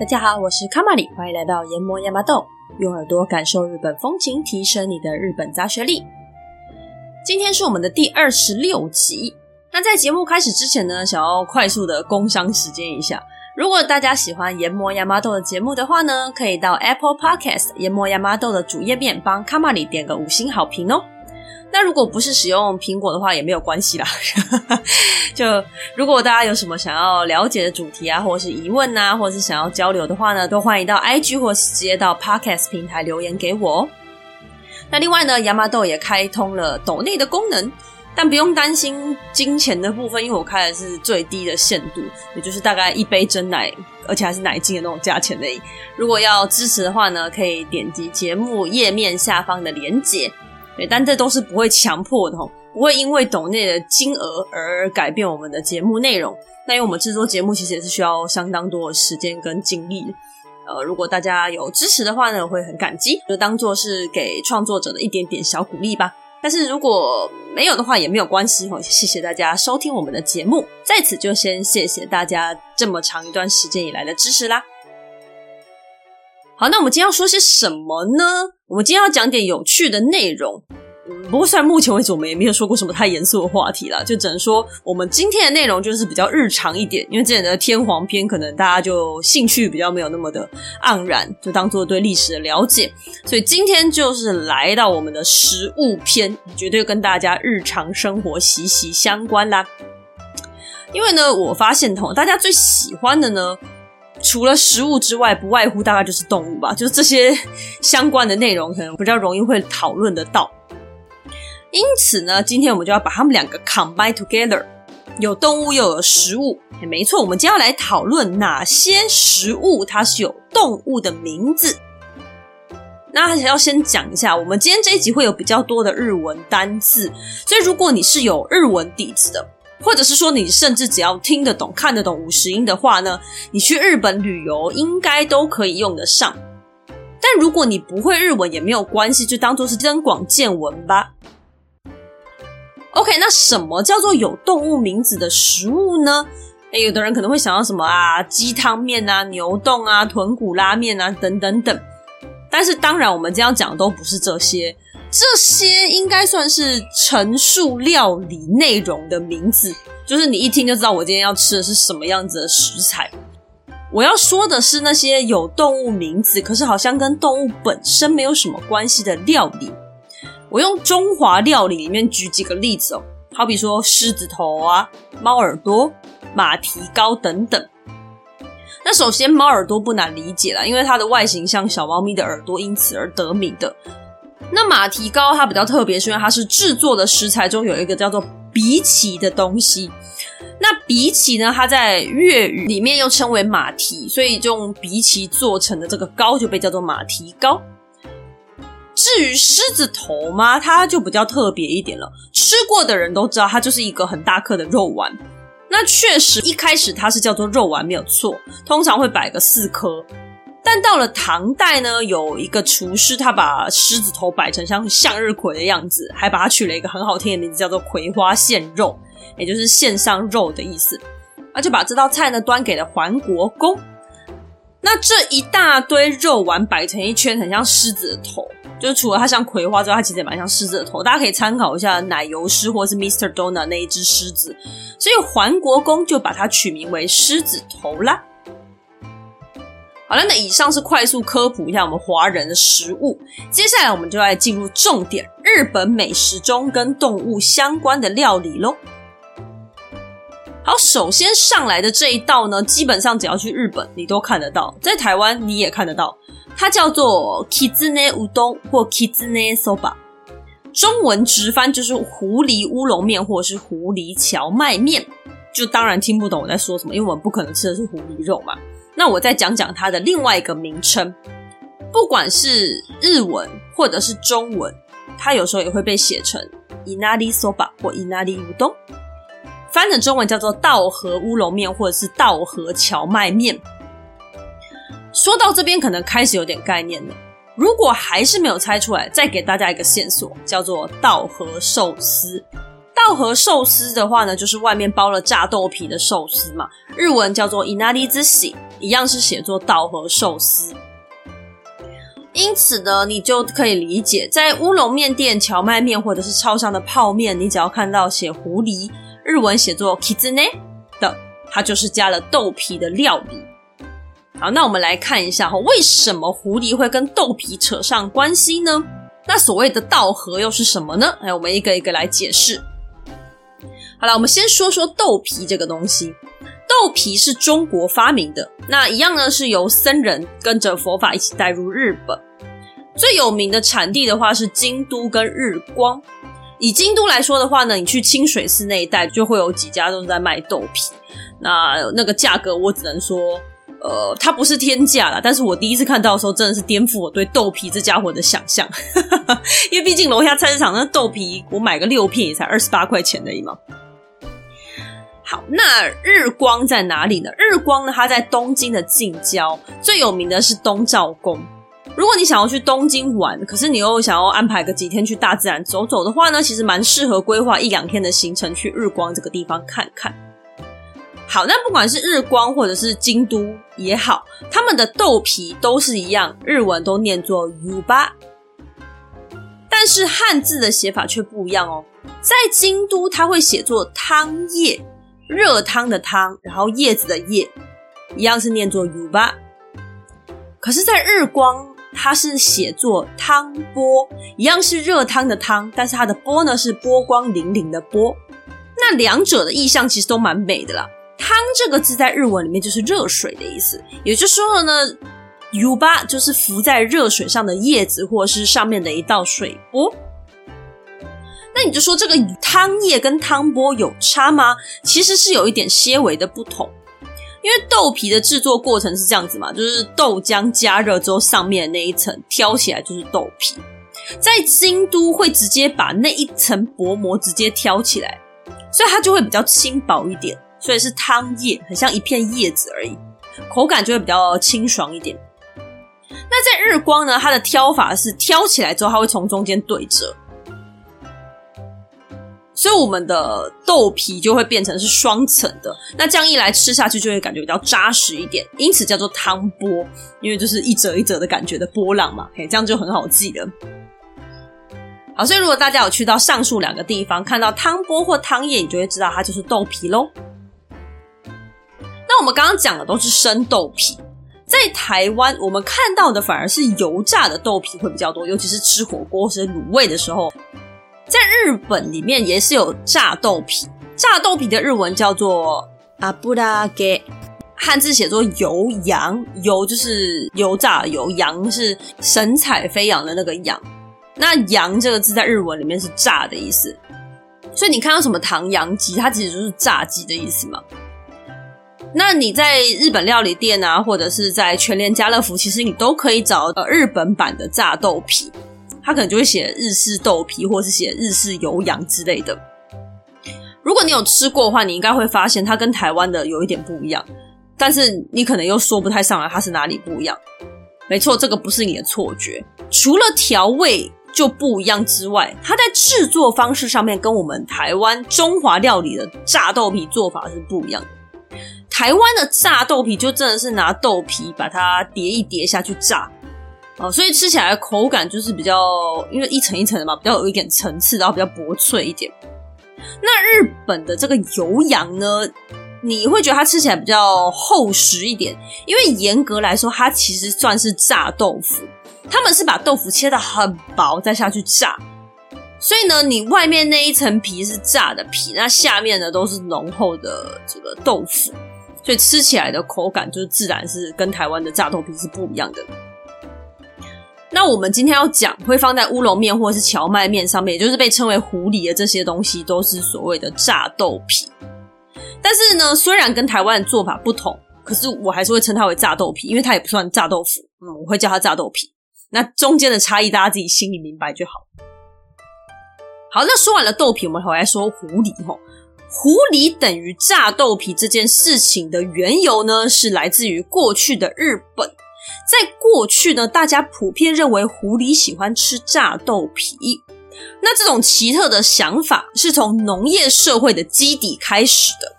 大家好，我是卡玛里，欢迎来到研磨亚麻豆，用耳朵感受日本风情，提升你的日本杂学力。今天是我们的第二十六集。那在节目开始之前呢，想要快速的工商时间一下。如果大家喜欢研磨亚麻豆的节目的话呢，可以到 Apple Podcast 研磨亚麻豆的主页面帮卡玛里点个五星好评哦。那如果不是使用苹果的话，也没有关系啦。就如果大家有什么想要了解的主题啊，或者是疑问啊，或者是想要交流的话呢，都欢迎到 IG 或是直接到 Podcast 平台留言给我哦。那另外呢，亚麻豆也开通了抖内的功能，但不用担心金钱的部分，因为我开的是最低的限度，也就是大概一杯真奶，而且还是奶精的那种价钱而已。如果要支持的话呢，可以点击节目页面下方的连结。对，但这都是不会强迫的吼，不会因为抖内的金额而改变我们的节目内容。那因为我们制作节目其实也是需要相当多的时间跟精力。呃，如果大家有支持的话呢，我会很感激，就当做是给创作者的一点点小鼓励吧。但是如果没有的话，也没有关系齁。谢谢大家收听我们的节目，在此就先谢谢大家这么长一段时间以来的支持啦。好，那我们今天要说些什么呢？我们今天要讲点有趣的内容。不过虽然目前为止我们也没有说过什么太严肃的话题啦，就只能说我们今天的内容就是比较日常一点。因为之前的天皇篇可能大家就兴趣比较没有那么的盎然，就当做对历史的了解。所以今天就是来到我们的食物篇，绝对跟大家日常生活息息相关啦。因为呢，我发现同，大家最喜欢的呢。除了食物之外，不外乎大概就是动物吧，就是这些相关的内容可能比较容易会讨论得到。因此呢，今天我们就要把它们两个 combine together，有动物又有食物。没错，我们今天要来讨论哪些食物它是有动物的名字。那还是要先讲一下，我们今天这一集会有比较多的日文单字，所以如果你是有日文底子的。或者是说，你甚至只要听得懂、看得懂五十音的话呢，你去日本旅游应该都可以用得上。但如果你不会日文也没有关系，就当做是增广见闻吧。OK，那什么叫做有动物名字的食物呢？诶，有的人可能会想到什么啊，鸡汤面啊、牛丼啊、豚骨拉面啊等等等。但是当然，我们今天要讲的都不是这些。这些应该算是陈述料理内容的名字，就是你一听就知道我今天要吃的是什么样子的食材。我要说的是那些有动物名字，可是好像跟动物本身没有什么关系的料理。我用中华料理里面举几个例子哦，好比说狮子头啊、猫耳朵、马蹄糕等等。那首先猫耳朵不难理解啦，因为它的外形像小猫咪的耳朵，因此而得名的。那马蹄糕它比较特别，是因为它是制作的食材中有一个叫做荸荠的东西。那荸荠呢，它在粤语里面又称为马蹄，所以用荸荠做成的这个糕就被叫做马蹄糕。至于狮子头嘛，它就比较特别一点了。吃过的人都知道，它就是一个很大颗的肉丸。那确实一开始它是叫做肉丸没有错，通常会摆个四颗。但到了唐代呢，有一个厨师，他把狮子头摆成像向日葵的样子，还把它取了一个很好听的名字，叫做“葵花献肉”，也就是献上肉的意思。而就把这道菜呢端给了桓国公。那这一大堆肉丸摆成一圈，很像狮子的头，就是除了它像葵花之外，它其实也蛮像狮子的头。大家可以参考一下奶油狮或是 Mr. Donut 那一只狮子，所以桓国公就把它取名为狮子头啦。好了，那以上是快速科普一下我们华人的食物。接下来我们就来进入重点，日本美食中跟动物相关的料理喽。好，首先上来的这一道呢，基本上只要去日本你都看得到，在台湾你也看得到，它叫做 kizune udon 或 kizune soba，中文直翻就是狐狸乌龙面或者是狐狸荞麦面。就当然听不懂我在说什么，因为我们不可能吃的是狐狸肉嘛。那我再讲讲它的另外一个名称，不管是日文或者是中文，它有时候也会被写成 Inari Soba 或 Inari Udon，翻成中文叫做稻荷乌龙面或者是稻荷荞麦面。说到这边，可能开始有点概念了。如果还是没有猜出来，再给大家一个线索，叫做稻荷寿司。稻荷寿司的话呢，就是外面包了炸豆皮的寿司嘛，日文叫做 inari z s 一样是写作稻荷寿司。因此呢，你就可以理解，在乌龙面店、荞麦面或者是超商的泡面，你只要看到写狐狸，日文写作 kizune 的，它就是加了豆皮的料理。好，那我们来看一下哈，为什么狐狸会跟豆皮扯上关系呢？那所谓的稻荷又是什么呢？哎，我们一个一个来解释。好了，我们先说说豆皮这个东西。豆皮是中国发明的，那一样呢是由僧人跟着佛法一起带入日本。最有名的产地的话是京都跟日光。以京都来说的话呢，你去清水寺那一带就会有几家都在卖豆皮。那那个价格我只能说，呃，它不是天价啦，但是我第一次看到的时候真的是颠覆我对豆皮这家伙的想象，因为毕竟楼下菜市场那豆皮我买个六片也才二十八块钱而已嘛。好，那日光在哪里呢？日光呢，它在东京的近郊，最有名的是东照宫。如果你想要去东京玩，可是你又想要安排个几天去大自然走走的话呢，其实蛮适合规划一两天的行程去日光这个地方看看。好，那不管是日光或者是京都也好，他们的豆皮都是一样，日文都念作 u 八但是汉字的写法却不一样哦。在京都，它会写作汤叶。热汤的汤，然后叶子的叶，一样是念作 yuba。可是，在日光，它是写作汤波，一样是热汤的汤，但是它的波呢是波光粼粼的波。那两者的意象其实都蛮美的啦。汤这个字在日文里面就是热水的意思，也就是说呢，yuba 就是浮在热水上的叶子，或者是上面的一道水波。那你就说这个汤叶跟汤波有差吗？其实是有一点些微的不同，因为豆皮的制作过程是这样子嘛，就是豆浆加热之后，上面的那一层挑起来就是豆皮，在京都会直接把那一层薄膜直接挑起来，所以它就会比较轻薄一点，所以是汤叶，很像一片叶子而已，口感就会比较清爽一点。那在日光呢，它的挑法是挑起来之后，它会从中间对折。所以我们的豆皮就会变成是双层的，那这样一来吃下去就会感觉比较扎实一点，因此叫做汤波，因为就是一折一折的感觉的波浪嘛，嘿，这样就很好记了。好，所以如果大家有去到上述两个地方，看到汤波或汤叶，你就会知道它就是豆皮喽。那我们刚刚讲的都是生豆皮，在台湾我们看到的反而是油炸的豆皮会比较多，尤其是吃火锅或者卤味的时候。在日本里面也是有炸豆皮，炸豆皮的日文叫做阿布拉给，汉字写作油羊，油就是油炸油，羊是神采飞扬的那个羊。那羊这个字在日文里面是炸的意思，所以你看到什么唐羊鸡，它其实就是炸鸡的意思嘛。那你在日本料理店啊，或者是在全联、家乐福，其实你都可以找呃日本版的炸豆皮。他可能就会写日式豆皮，或是写日式油扬之类的。如果你有吃过的话，你应该会发现它跟台湾的有一点不一样，但是你可能又说不太上来它是哪里不一样。没错，这个不是你的错觉。除了调味就不一样之外，它在制作方式上面跟我们台湾中华料理的炸豆皮做法是不一样的。台湾的炸豆皮就真的是拿豆皮把它叠一叠下去炸。哦，所以吃起来口感就是比较，因为一层一层的嘛，比较有一点层次，然后比较薄脆一点。那日本的这个油羊呢，你会觉得它吃起来比较厚实一点，因为严格来说，它其实算是炸豆腐。他们是把豆腐切的很薄，再下去炸。所以呢，你外面那一层皮是炸的皮，那下面呢都是浓厚的这个豆腐，所以吃起来的口感就是自然是跟台湾的炸豆皮是不一样的。那我们今天要讲会放在乌龙面或是蕎麦面上面，也就是被称为狐狸的这些东西，都是所谓的炸豆皮。但是呢，虽然跟台湾的做法不同，可是我还是会称它为炸豆皮，因为它也不算炸豆腐。嗯，我会叫它炸豆皮。那中间的差异，大家自己心里明白就好。好，那说完了豆皮，我们回来说狐狸吼。狐狸等于炸豆皮这件事情的缘由呢，是来自于过去的日本。在过去呢，大家普遍认为狐狸喜欢吃炸豆皮，那这种奇特的想法是从农业社会的基底开始的。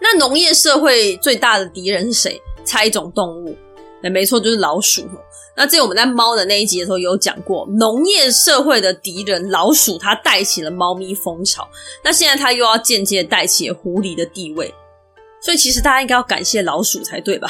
那农业社会最大的敌人是谁？猜一种动物？哎，没错，就是老鼠。那这我们在猫的那一集的时候有讲过，农业社会的敌人老鼠，它带起了猫咪风潮。那现在它又要间接带起狐狸的地位，所以其实大家应该要感谢老鼠才对吧？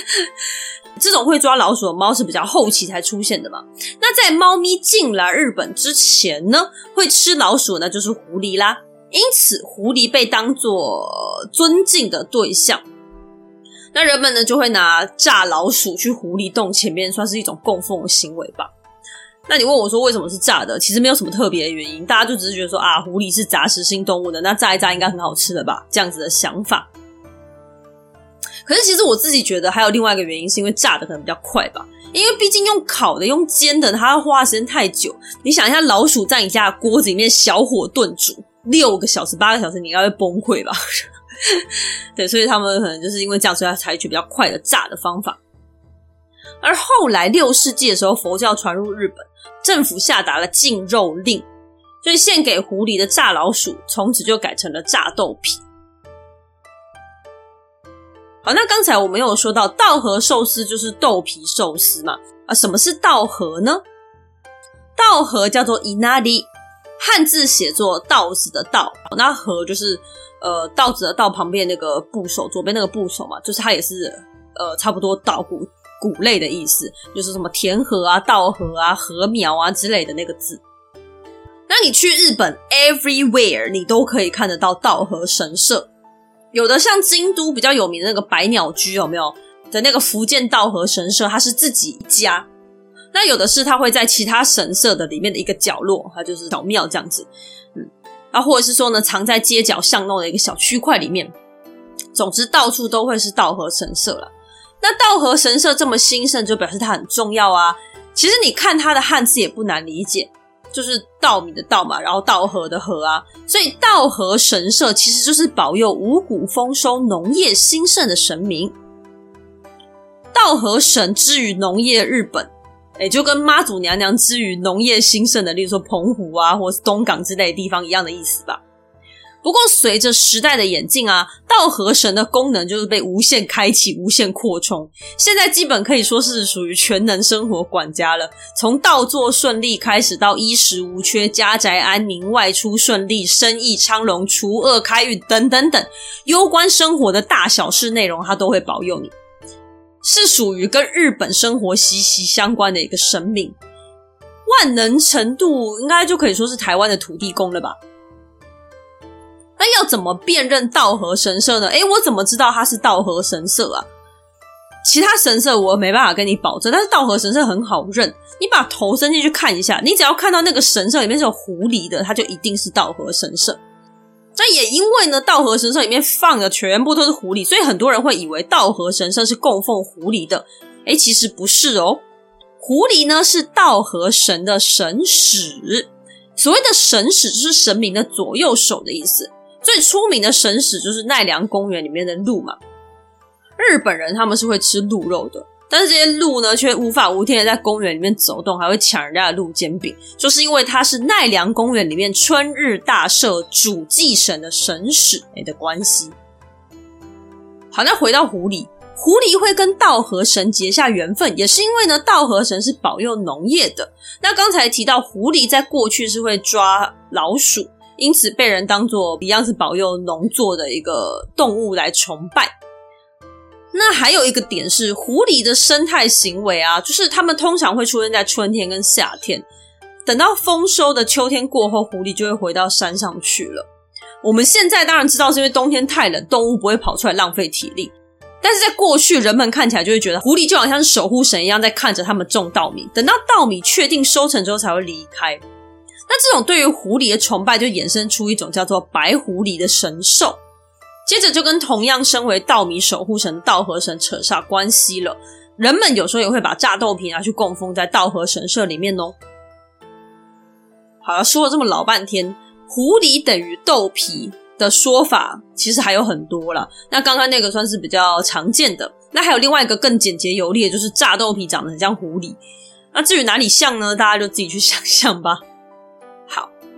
这种会抓老鼠的猫是比较后期才出现的嘛。那在猫咪进来日本之前呢，会吃老鼠呢就是狐狸啦。因此，狐狸被当作尊敬的对象。那人们呢，就会拿炸老鼠去狐狸洞前面，算是一种供奉的行为吧。那你问我说为什么是炸的？其实没有什么特别的原因，大家就只是觉得说啊，狐狸是杂食性动物的，那炸一炸应该很好吃的吧？这样子的想法。可是其实我自己觉得还有另外一个原因，是因为炸的可能比较快吧。因为毕竟用烤的、用煎的，它要花的时间太久。你想一下，老鼠在你家的锅子里面小火炖煮。六个小时、八个小时，你应该会崩溃吧？对，所以他们可能就是因为这样，所以要采取比较快的炸的方法。而后来六世纪的时候，佛教传入日本，政府下达了禁肉令，所以献给狐狸的炸老鼠，从此就改成了炸豆皮。好，那刚才我们有说到稻荷寿司就是豆皮寿司嘛？啊，什么是稻荷呢？稻荷叫做伊那利。汉字写作“稻子”的“稻”，那“荷”就是呃“稻子”的“稻”旁边那个部首，左边那个部首嘛，就是它也是呃差不多稻谷谷类的意思，就是什么田禾啊、稻禾啊、禾苗啊之类的那个字。那你去日本，everywhere 你都可以看得到稻荷神社，有的像京都比较有名的那个百鸟居有没有？的那个福建稻荷神社，它是自己一家。那有的是，它会在其他神社的里面的一个角落，它就是小庙这样子，嗯，啊，或者是说呢，藏在街角巷弄的一个小区块里面。总之，到处都会是稻荷神社了。那稻荷神社这么兴盛，就表示它很重要啊。其实你看它的汉字也不难理解，就是稻米的稻嘛，然后稻荷的荷啊，所以稻荷神社其实就是保佑五谷丰收、农业兴盛的神明。稻荷神之于农业日本。也就跟妈祖娘娘之于农业兴盛的，例如说澎湖啊，或是东港之类的地方一样的意思吧。不过随着时代的演进啊，稻荷神的功能就是被无限开启、无限扩充。现在基本可以说是属于全能生活管家了。从道作顺利开始，到衣食无缺、家宅安宁、外出顺利、生意昌隆、除恶开运等等等，攸关生活的大小事内容，它都会保佑你。是属于跟日本生活息息相关的一个神明，万能程度应该就可以说是台湾的土地公了吧？那要怎么辨认稻荷神社呢？诶，我怎么知道它是稻荷神社啊？其他神社我没办法跟你保证，但是稻荷神社很好认，你把头伸进去看一下，你只要看到那个神社里面是有狐狸的，它就一定是稻荷神社。那也因为呢，稻荷神社里面放的全部都是狐狸，所以很多人会以为稻荷神社是供奉狐狸的。诶，其实不是哦，狐狸呢是稻荷神的神使。所谓的神使就是神明的左右手的意思。最出名的神使就是奈良公园里面的鹿嘛。日本人他们是会吃鹿肉的。但是这些鹿呢，却无法无天的在公园里面走动，还会抢人家的鹿煎饼，就是因为它是奈良公园里面春日大社主祭神的神使的关系。好，那回到狐狸，狐狸会跟稻荷神结下缘分，也是因为呢，稻荷神是保佑农业的。那刚才提到狐狸在过去是会抓老鼠，因此被人当作一样是保佑农作的一个动物来崇拜。那还有一个点是，狐狸的生态行为啊，就是它们通常会出现在春天跟夏天，等到丰收的秋天过后，狐狸就会回到山上去了。我们现在当然知道是因为冬天太冷，动物不会跑出来浪费体力，但是在过去，人们看起来就会觉得狐狸就好像是守护神一样，在看着他们种稻米，等到稻米确定收成之后才会离开。那这种对于狐狸的崇拜，就衍生出一种叫做白狐狸的神兽。接着就跟同样身为稻米守护神稻荷神扯上关系了。人们有时候也会把炸豆皮拿去供奉在稻荷神社里面哦。好了，说了这么老半天，狐狸等于豆皮的说法其实还有很多啦。那刚刚那个算是比较常见的，那还有另外一个更简洁有力的，就是炸豆皮长得很像狐狸。那至于哪里像呢？大家就自己去想象吧。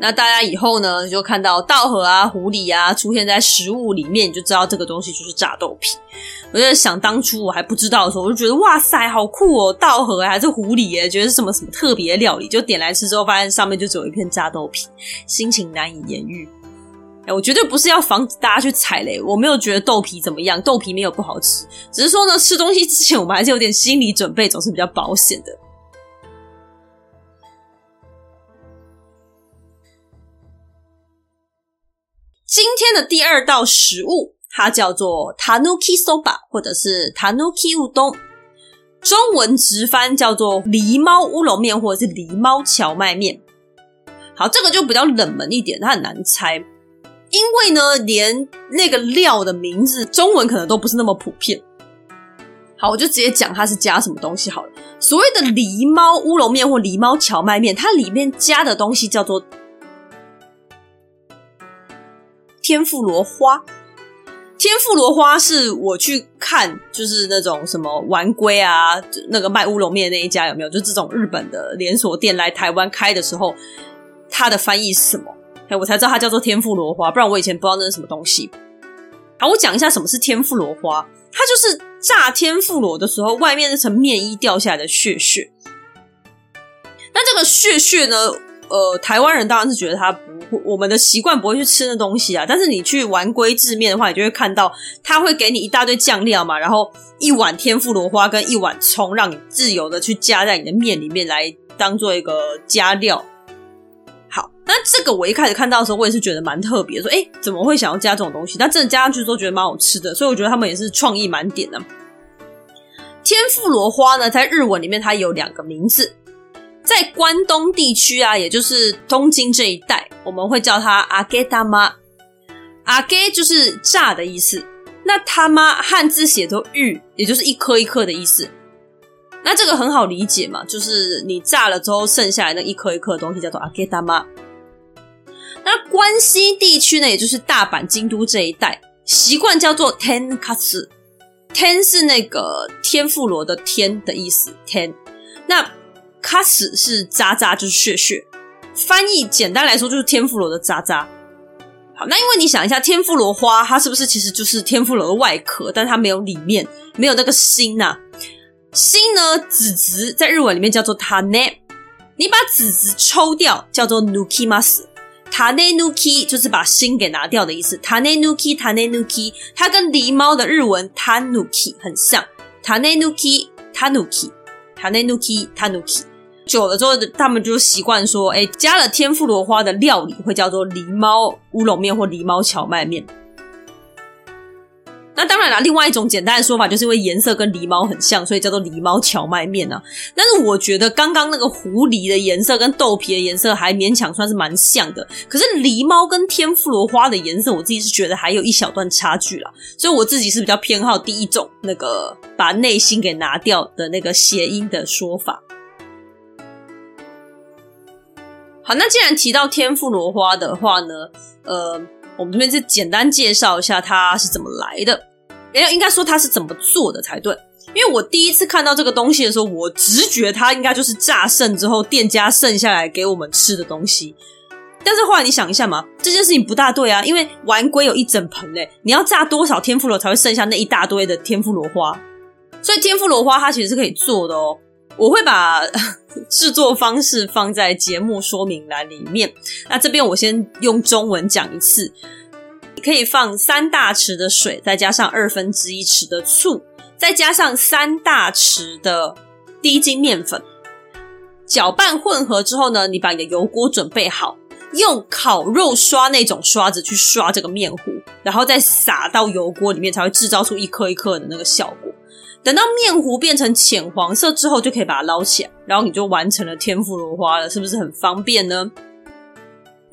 那大家以后呢，就看到稻荷啊、狐狸啊出现在食物里面，你就知道这个东西就是炸豆皮。我就想当初我还不知道的时候，我就觉得哇塞，好酷哦，稻荷还是狐狸耶，觉得是什么什么特别料理。就点来吃之后，发现上面就只有一片炸豆皮，心情难以言喻。哎，我绝对不是要防止大家去踩雷，我没有觉得豆皮怎么样，豆皮没有不好吃，只是说呢，吃东西之前我们还是有点心理准备，总是比较保险的。今天的第二道食物，它叫做 Tanuki Soba，或者是 Tanuki Udon，中文直翻叫做狸猫乌龙面，或者是狸猫荞麦面。好，这个就比较冷门一点，它很难猜，因为呢，连那个料的名字中文可能都不是那么普遍。好，我就直接讲它是加什么东西好了。所谓的狸猫乌龙面或狸猫荞麦面，它里面加的东西叫做。天妇罗花，天妇罗花是我去看，就是那种什么丸龟啊，那个卖乌龙面那一家有没有？就这种日本的连锁店来台湾开的时候，它的翻译是什么？哎，我才知道它叫做天妇罗花，不然我以前不知道那是什么东西。好，我讲一下什么是天妇罗花，它就是炸天妇罗的时候，外面那层面衣掉下来的屑屑。那这个屑屑呢？呃，台湾人当然是觉得它不会，我们的习惯不会去吃那东西啊。但是你去玩龟制面的话，你就会看到他会给你一大堆酱料嘛，然后一碗天妇罗花跟一碗葱，让你自由的去加在你的面里面来当做一个加料。好，那这个我一开始看到的时候，我也是觉得蛮特别，说哎，怎么会想要加这种东西？但真的加上去都觉得蛮好吃的，所以我觉得他们也是创意满点的。天妇罗花呢，在日文里面它有两个名字。在关东地区啊，也就是东京这一带，我们会叫它阿给他妈。阿给就是炸的意思，那他妈汉字写作玉，也就是一颗一颗的意思。那这个很好理解嘛，就是你炸了之后剩下来那一颗一颗的东西叫做阿给他妈。那关西地区呢，也就是大阪、京都这一带，习惯叫做天かす。天是那个天妇罗的天的意思，天。那卡斯是渣渣，就是血血。翻译简单来说就是天妇罗的渣渣。好，那因为你想一下，天妇罗花它是不是其实就是天妇罗的外壳，但它没有里面，没有那个心呐、啊。心呢，籽籽在日文里面叫做塔内，你把籽籽抽掉叫做 nuki mas。塔内 nuki 就是把心给拿掉的意思。塔内 nuki 塔内 nuki，它跟狸猫的日文 tanuki 很像。塔内 nuki tanuki 塔内 nuki tanuki。久了之后，他们就习惯说：“哎，加了天妇罗花的料理会叫做狸猫乌龙面或狸猫荞麦面。”那当然了，另外一种简单的说法，就是因为颜色跟狸猫很像，所以叫做狸猫荞麦面啊。但是我觉得刚刚那个狐狸的颜色跟豆皮的颜色还勉强算是蛮像的，可是狸猫跟天妇罗花的颜色，我自己是觉得还有一小段差距啦。所以我自己是比较偏好第一种那个把内心给拿掉的那个谐音的说法。好，那既然提到天妇罗花的话呢，呃，我们这边就简单介绍一下它是怎么来的。哎，应该说它是怎么做的才对。因为我第一次看到这个东西的时候，我直觉它应该就是炸剩之后店家剩下来给我们吃的东西。但是后来你想一下嘛，这件事情不大对啊，因为丸龟有一整盆诶，你要炸多少天妇罗才会剩下那一大堆的天妇罗花？所以天妇罗花它其实是可以做的哦。我会把 制作方式放在节目说明栏里面。那这边我先用中文讲一次：你可以放三大匙的水，再加上二分之一匙的醋，再加上三大匙的低筋面粉，搅拌混合之后呢，你把你的油锅准备好，用烤肉刷那种刷子去刷这个面糊，然后再撒到油锅里面，才会制造出一颗一颗的那个效果。等到面糊变成浅黄色之后，就可以把它捞起来，然后你就完成了天妇罗花了，是不是很方便呢？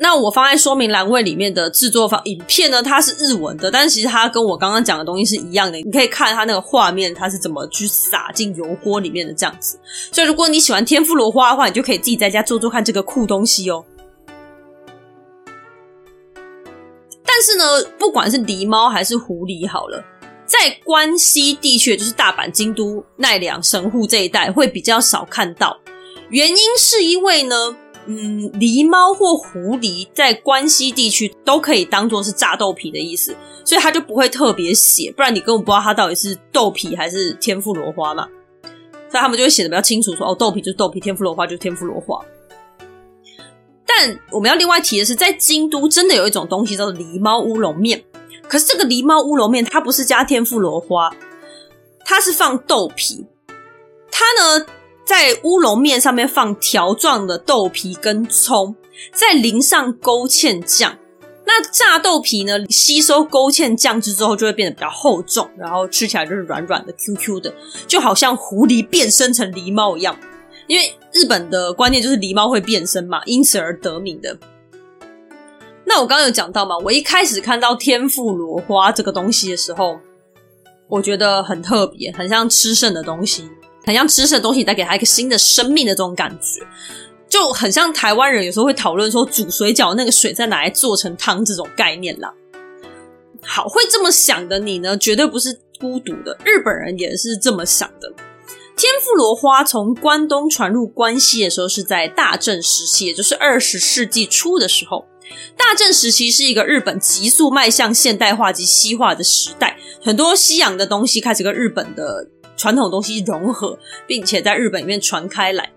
那我放在说明栏位里面的制作方影片呢，它是日文的，但是其实它跟我刚刚讲的东西是一样的，你可以看它那个画面，它是怎么去撒进油锅里面的这样子。所以如果你喜欢天妇罗花的话，你就可以自己在家做做看这个酷东西哦。但是呢，不管是狸猫还是狐狸，好了。在关西地区，就是大阪、京都、奈良、神户这一带，会比较少看到。原因是因为呢，嗯，狸猫或狐狸在关西地区都可以当做是炸豆皮的意思，所以它就不会特别写，不然你根本不知道它到底是豆皮还是天妇罗花嘛。所以他们就会写的比较清楚，说哦，豆皮就是豆皮，天妇罗花就是天妇罗花。但我们要另外提的是，在京都真的有一种东西叫做狸猫乌龙面，可是这个狸猫乌龙面它不是加天妇罗花，它是放豆皮，它呢。在乌龙面上面放条状的豆皮跟葱，再淋上勾芡酱。那炸豆皮呢，吸收勾芡酱汁之后，就会变得比较厚重，然后吃起来就是软软的、Q Q 的，就好像狐狸变身成狸猫一样。因为日本的观念就是狸猫会变身嘛，因此而得名的。那我刚刚有讲到嘛，我一开始看到天妇罗花这个东西的时候，我觉得很特别，很像吃剩的东西。很像吃剩的东西，带给他一个新的生命的这种感觉，就很像台湾人有时候会讨论说煮水饺那个水再拿来做成汤这种概念啦。好，会这么想的你呢，绝对不是孤独的，日本人也是这么想的。天妇罗花从关东传入关西的时候是在大正时期，也就是二十世纪初的时候。大正时期是一个日本急速迈向现代化及西化的时代，很多西洋的东西开始跟日本的。传统东西融合，并且在日本里面传开来。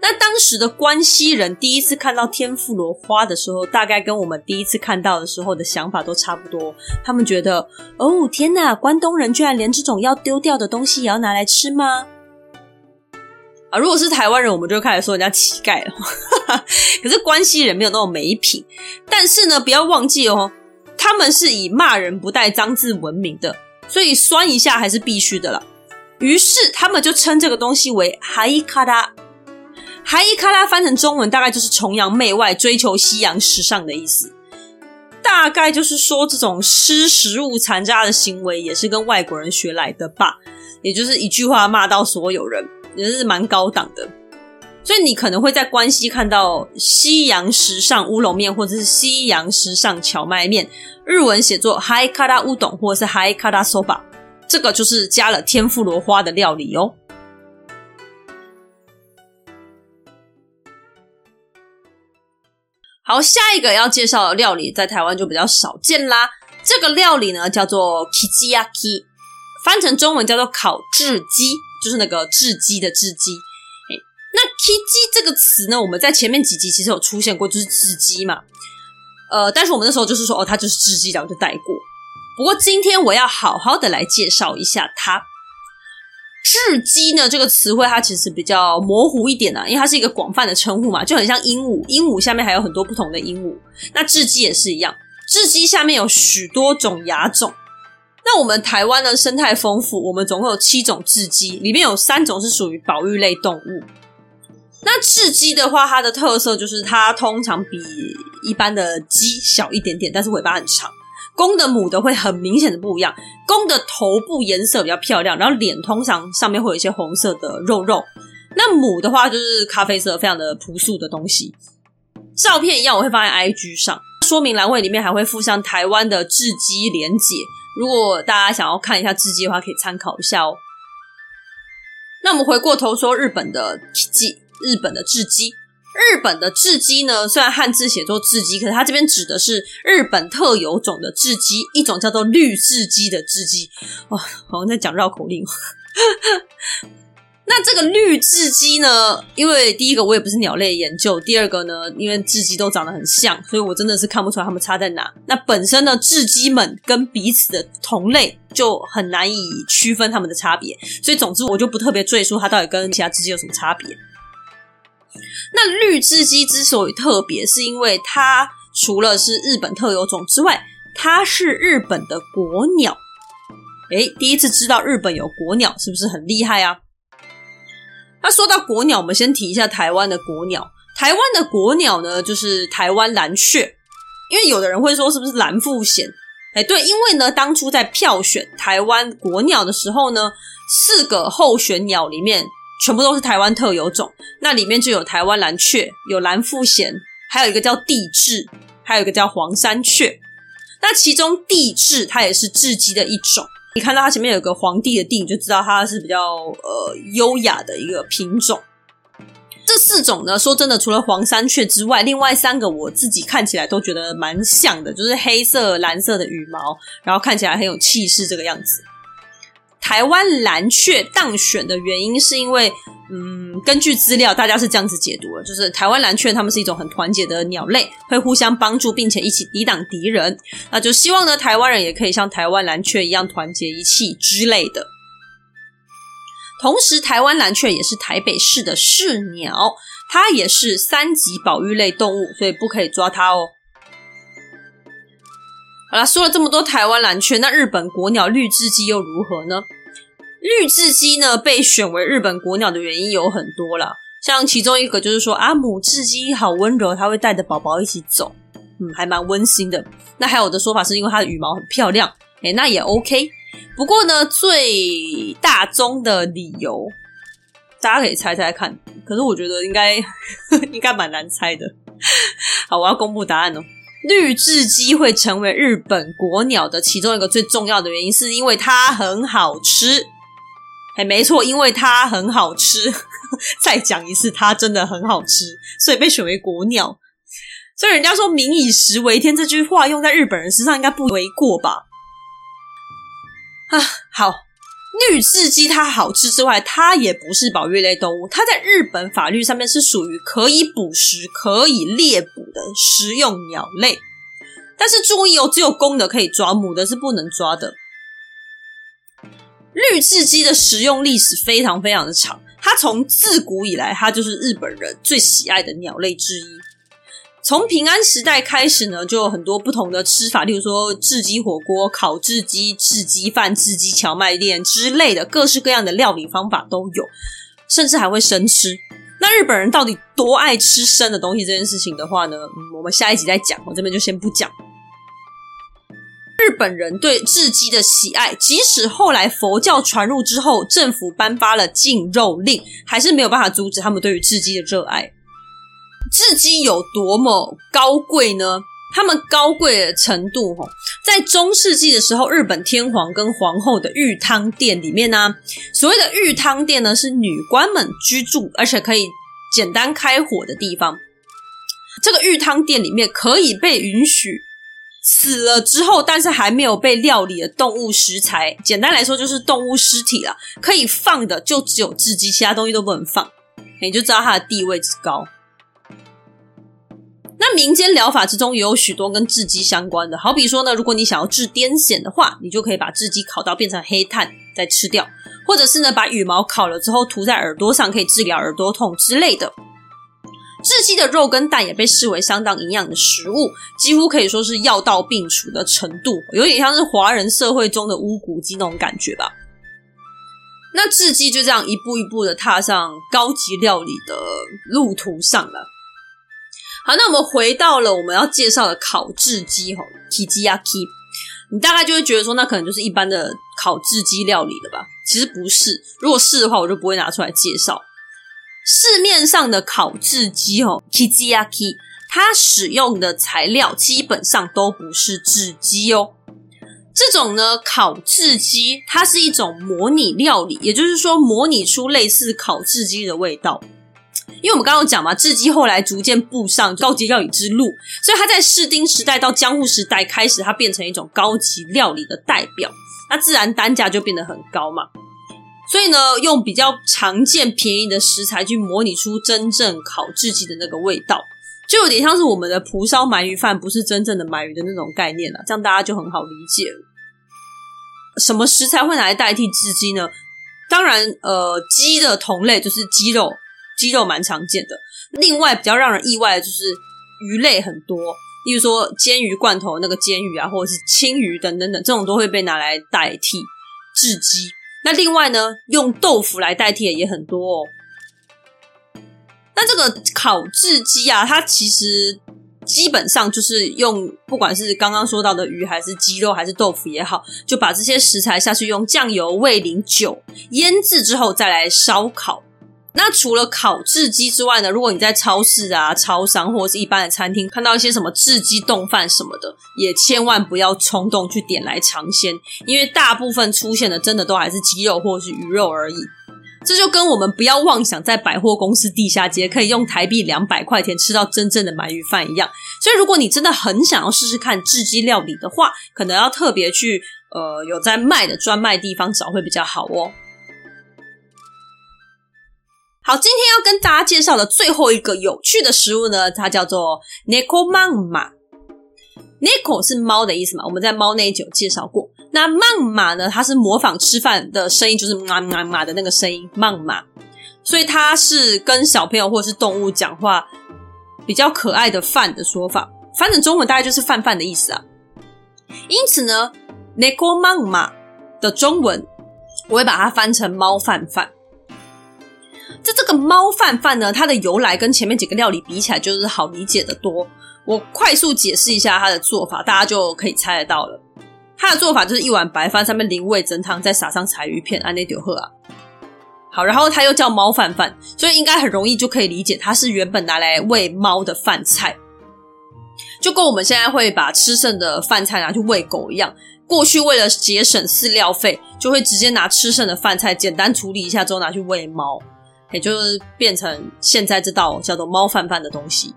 那当时的关西人第一次看到天妇罗花的时候，大概跟我们第一次看到的时候的想法都差不多。他们觉得，哦，天哪，关东人居然连这种要丢掉的东西也要拿来吃吗？啊，如果是台湾人，我们就开始说人家乞丐了。可是关西人没有那种没品。但是呢，不要忘记哦，他们是以骂人不带脏字闻名的，所以酸一下还是必须的了。于是他们就称这个东西为“ハイカラ”，“ハイカラ”翻成中文大概就是崇洋媚外、追求西洋时尚的意思。大概就是说，这种吃食物残渣的行为也是跟外国人学来的吧？也就是一句话骂到所有人， 也是蛮高档的。所以你可能会在关西看到西洋时尚乌龙面，或者是西洋时尚蕎麦面，日文写作“ハイカラ乌冬”或者是“ハイカラそば”。这个就是加了天妇罗花的料理哦。好，下一个要介绍的料理在台湾就比较少见啦。这个料理呢叫做 Kizuyaki， 翻成中文叫做烤雉鸡，就是那个雉鸡的雉鸡。诶，那 Kiji 这个词呢，我们在前面几集其实有出现过，就是雉鸡嘛。呃，但是我们那时候就是说，哦，它就是雉鸡，然后就带过。不过今天我要好好的来介绍一下它。雉鸡呢，这个词汇它其实比较模糊一点啊，因为它是一个广泛的称呼嘛，就很像鹦鹉，鹦鹉下面还有很多不同的鹦鹉。那雉鸡也是一样，雉鸡下面有许多种亚种。那我们台湾的，生态丰富，我们总共有七种雉鸡，里面有三种是属于保育类动物。那雉鸡的话，它的特色就是它通常比一般的鸡小一点点，但是尾巴很长。公的母的会很明显的不一样，公的头部颜色比较漂亮，然后脸通常上面会有一些红色的肉肉。那母的话就是咖啡色，非常的朴素的东西。照片一样，我会放在 IG 上，说明栏位里面还会附上台湾的雉鸡连结。如果大家想要看一下雉鸡的话，可以参考一下哦。那我们回过头说日本的字，日本的雉鸡。日本的雉鸡呢，虽然汉字写作雉鸡，可是它这边指的是日本特有种的雉鸡，一种叫做绿雉鸡的雉鸡。哇，好像在讲绕口令。那这个绿雉鸡呢，因为第一个我也不是鸟类研究，第二个呢，因为雉鸡都长得很像，所以我真的是看不出来它们差在哪。那本身呢，雉鸡们跟彼此的同类就很难以区分它们的差别，所以总之我就不特别赘述它到底跟其他雉鸡有什么差别。那绿雉鸡之所以特别，是因为它除了是日本特有种之外，它是日本的国鸟。诶，第一次知道日本有国鸟，是不是很厉害啊？那说到国鸟，我们先提一下台湾的国鸟。台湾的国鸟呢，就是台湾蓝雀。因为有的人会说，是不是蓝腹鷴？诶，对，因为呢，当初在票选台湾国鸟的时候呢，四个候选鸟里面。全部都是台湾特有种，那里面就有台湾蓝雀，有蓝腹鷴，还有一个叫帝雉，还有一个叫黄山雀。那其中帝雉它也是雉鸡的一种，你看到它前面有个皇帝的帝，你就知道它是比较呃优雅的一个品种。这四种呢，说真的，除了黄山雀之外，另外三个我自己看起来都觉得蛮像的，就是黑色、蓝色的羽毛，然后看起来很有气势这个样子。台湾蓝雀当选的原因是因为，嗯，根据资料，大家是这样子解读的，就是台湾蓝雀它们是一种很团结的鸟类，会互相帮助，并且一起抵挡敌人。那就希望呢，台湾人也可以像台湾蓝雀一样团结一气之类的。同时，台湾蓝雀也是台北市的市鸟，它也是三级保育类动物，所以不可以抓它哦。好啦，说了这么多台湾蓝雀，那日本国鸟绿雉鸡又如何呢？绿雉鸡呢，被选为日本国鸟的原因有很多啦，像其中一个就是说啊，母雉鸡好温柔，它会带着宝宝一起走，嗯，还蛮温馨的。那还有的说法是因为它的羽毛很漂亮，诶，那也 OK。不过呢，最大宗的理由，大家可以猜猜看。可是我觉得应该 应该蛮难猜的。好，我要公布答案哦。绿雉鸡会成为日本国鸟的其中一个最重要的原因，是因为它很好吃。哎，没错，因为它很好吃。再讲一次，它真的很好吃，所以被选为国鸟。所以人家说“民以食为天”这句话用在日本人身上应该不为过吧？啊，好，绿雉鸡它好吃之外，它也不是保育类动物，它在日本法律上面是属于可以捕食、可以猎捕的食用鸟类。但是注意哦，只有公的可以抓，母的是不能抓的。绿雉鸡的食用历史非常非常的长，它从自古以来，它就是日本人最喜爱的鸟类之一。从平安时代开始呢，就有很多不同的吃法，例如说雉鸡火锅、烤雉鸡、雉鸡饭、雉鸡荞麦面之类的，各式各样的料理方法都有，甚至还会生吃。那日本人到底多爱吃生的东西这件事情的话呢，我们下一集再讲，我这边就先不讲。日本人对雉鸡的喜爱，即使后来佛教传入之后，政府颁发了禁肉令，还是没有办法阻止他们对于雉鸡的热爱。雉鸡有多么高贵呢？他们高贵的程度，吼，在中世纪的时候，日本天皇跟皇后的御汤殿里面呢，所谓的御汤殿呢，是女官们居住，而且可以简单开火的地方。这个御汤殿里面可以被允许死了之后，但是还没有被料理的动物食材，简单来说就是动物尸体了，可以放的就只有雉鸡，其他东西都不能放。你就知道它的地位之高。那民间疗法之中也有许多跟雉鸡相关的，好比说呢，如果你想要治癫痫的话，你就可以把雉鸡烤到变成黑炭再吃掉，或者是呢，把羽毛烤了之后涂在耳朵上，可以治疗耳朵痛之类的。雉鸡的肉跟蛋也被视为相当营养的食物，几乎可以说是药到病除的程度，有点像是华人社会中的乌骨鸡那种感觉吧。那雉鸡就这样一步一步的踏上高级料理的路途上了。好，那我们回到了我们要介绍的烤雉鸡吼，Kizuyaki，你大概就会觉得说，那可能就是一般的烤雉鸡料理了吧？其实不是，如果是的话，我就不会拿出来介绍。市面上的烤雉鸡哦，Kizuyaki，它使用的材料基本上都不是雉鸡哦。这种呢，烤雉鸡，它是一种模拟料理，也就是说，模拟出类似烤雉鸡的味道。因为我们刚刚讲嘛，雉鸡后来逐渐步上高级料理之路，所以它在室町时代到江户时代开始，它变成一种高级料理的代表，那自然单价就变得很高嘛。所以呢，用比较常见便宜的食材去模拟出真正烤雉鸡的那个味道，就有点像是我们的蒲烧鳗鱼饭不是真正的鳗鱼的那种概念了，这样大家就很好理解了。什么食材会拿来代替雉鸡呢？当然，呃，鸡的同类就是鸡肉。鸡肉蛮常见的，另外比较让人意外的就是鱼类很多，例如说煎鱼罐头那个煎鱼啊，或者是青鱼等等等，这种都会被拿来代替雉鸡。那另外呢，用豆腐来代替的也很多哦。那这个烤制鸡啊，它其实基本上就是用不管是刚刚说到的鱼，还是鸡肉，还是豆腐也好，就把这些食材下去用酱油、味淋、酒腌制之后再来烧烤。那除了烤制鸡之外呢，如果你在超市啊、超商或者是一般的餐厅看到一些什么制鸡冻饭什么的，也千万不要冲动去点来尝鲜，因为大部分出现的真的都还是鸡肉或者是鱼肉而已。这就跟我们不要妄想在百货公司地下街可以用台币两百块钱吃到真正的鳗鱼饭一样。所以，如果你真的很想要试试看制鸡料理的话，可能要特别去呃有在卖的专卖地方找会比较好哦。好，今天要跟大家介绍的最后一个有趣的食物呢，它叫做 Neko Mangma。Neko 是猫的意思嘛？我们在猫那一集有介绍过。那 Mangma 呢？它是模仿吃饭的声音，就是嘛嘛嘛的那个声音，Mangma。所以它是跟小朋友或是动物讲话比较可爱的饭的说法。翻成中文大概就是饭饭的意思啊。因此呢，Neko Mangma 的中文我会把它翻成猫饭饭。这这个猫饭饭呢，它的由来跟前面几个料理比起来，就是好理解的多。我快速解释一下它的做法，大家就可以猜得到了。它的做法就是一碗白饭，上面淋味噌汤，再撒上柴鱼片，安内丢喝啊。好，然后它又叫猫饭饭，所以应该很容易就可以理解，它是原本拿来喂猫的饭菜，就跟我们现在会把吃剩的饭菜拿去喂狗一样。过去为了节省饲料费，就会直接拿吃剩的饭菜简单处理一下之后拿去喂猫。也就是变成现在这道叫做猫饭饭的东西，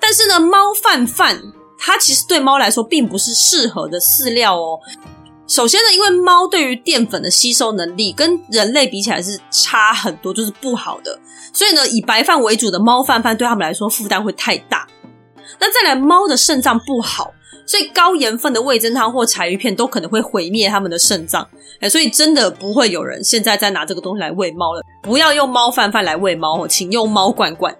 但是呢，猫饭饭它其实对猫来说并不是适合的饲料哦。首先呢，因为猫对于淀粉的吸收能力跟人类比起来是差很多，就是不好的。所以呢，以白饭为主的猫饭饭对他们来说负担会太大。那再来，猫的肾脏不好。所以高盐分的味噌汤或柴鱼片都可能会毁灭它们的肾脏，哎，所以真的不会有人现在在拿这个东西来喂猫了。不要用猫饭饭来喂猫，请用猫罐罐。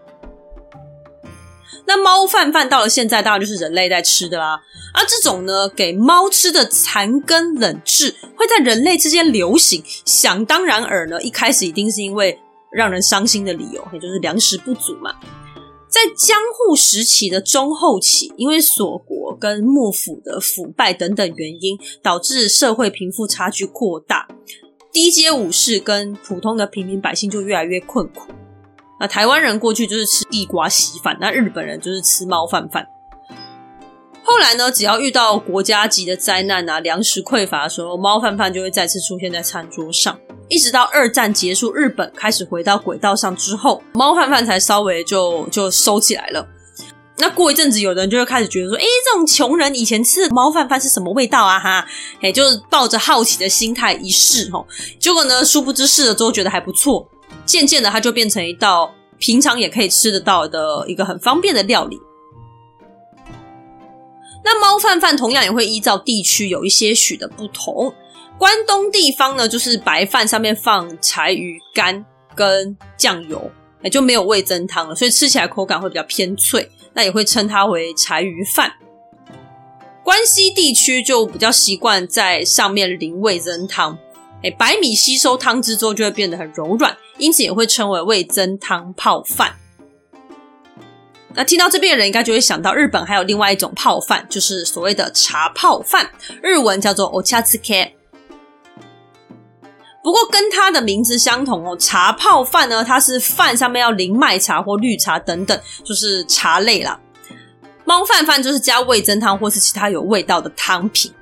那猫饭饭到了现在，当然就是人类在吃的啦。而这种呢，给猫吃的残羹冷炙，会在人类之间流行，想当然尔呢，一开始一定是因为让人伤心的理由，也就是粮食不足嘛。在江户时期的中后期，因为锁国跟幕府的腐败等等原因，导致社会贫富差距扩大，低阶武士跟普通的平民百姓就越来越困苦。那台湾人过去就是吃地瓜稀饭，那日本人就是吃猫饭饭。后来呢，只要遇到国家级的灾难啊，粮食匮乏的时候，猫饭饭就会再次出现在餐桌上。一直到二战结束，日本开始回到轨道上之后，猫饭饭才稍微就就收起来了。那过一阵子，有人就会开始觉得说：“诶，这种穷人以前吃的猫饭饭是什么味道啊？”哈，诶，就是抱着好奇的心态一试，吼，结果呢，殊不知试了之后觉得还不错。渐渐的，它就变成一道平常也可以吃得到的一个很方便的料理。那猫饭饭同样也会依照地区有一些许的不同。关东地方呢，就是白饭上面放柴鱼干跟酱油，也就没有味噌汤了，所以吃起来口感会比较偏脆。那也会称它为柴鱼饭。关西地区就比较习惯在上面淋味噌汤，哎，白米吸收汤汁之后就会变得很柔软，因此也会称为味噌汤泡饭。那听到这边的人应该就会想到日本还有另外一种泡饭，就是所谓的茶泡饭，日文叫做 Ochatsuke。不过跟它的名字相同哦，茶泡饭呢，它是饭上面要淋麦茶或绿茶等等，就是茶类啦。猫饭饭就是加味噌汤或是其他有味道的汤品。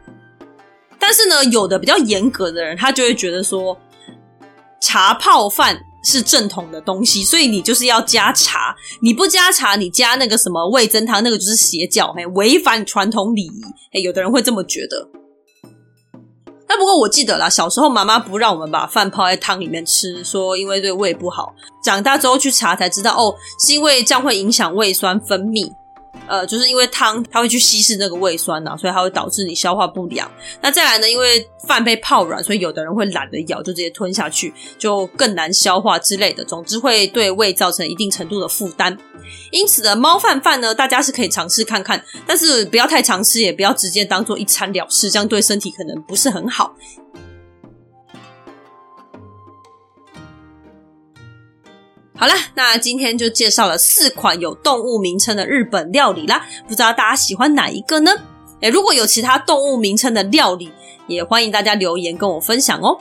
但是呢，有的比较严格的人，他就会觉得说，茶泡饭是正统的东西，所以你就是要加茶。你不加茶，你加那个什么味增汤，那个就是邪教，嘿，违反传统礼仪。哎，有的人会这么觉得。那不过我记得啦，小时候妈妈不让我们把饭泡在汤里面吃，说因为对胃不好。长大之后去查才知道，哦，是因为这样会影响胃酸分泌。呃，就是因为汤它会去稀释那个胃酸呐，所以它会导致你消化不良。那再来呢，因为饭被泡软，所以有的人会懒得咬，就直接吞下去，就更难消化之类的。总之会对胃造成一定程度的负担。因此呢，猫饭饭呢，大家是可以尝试看看，但是不要太常吃，也不要直接当做一餐了事，这样对身体可能不是很好。好啦，那今天就介绍了四款有动物名称的日本料理啦，不知道大家喜欢哪一个呢？诶，如果有其他动物名称的料理，也欢迎大家留言跟我分享哦。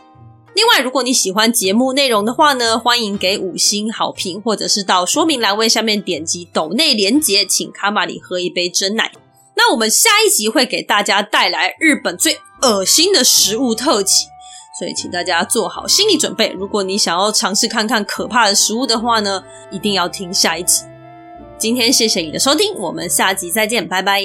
另外，如果你喜欢节目内容的话呢，欢迎给五星好评，或者是到说明栏位下面点击抖内连结，请卡玛里喝一杯珍奶。那我们下一集会给大家带来日本最恶心的食物特辑。所以请大家做好心理准备。如果你想要尝试看看可怕的食物的话呢，一定要听下一集。今天谢谢你的收听，我们下集再见，拜拜。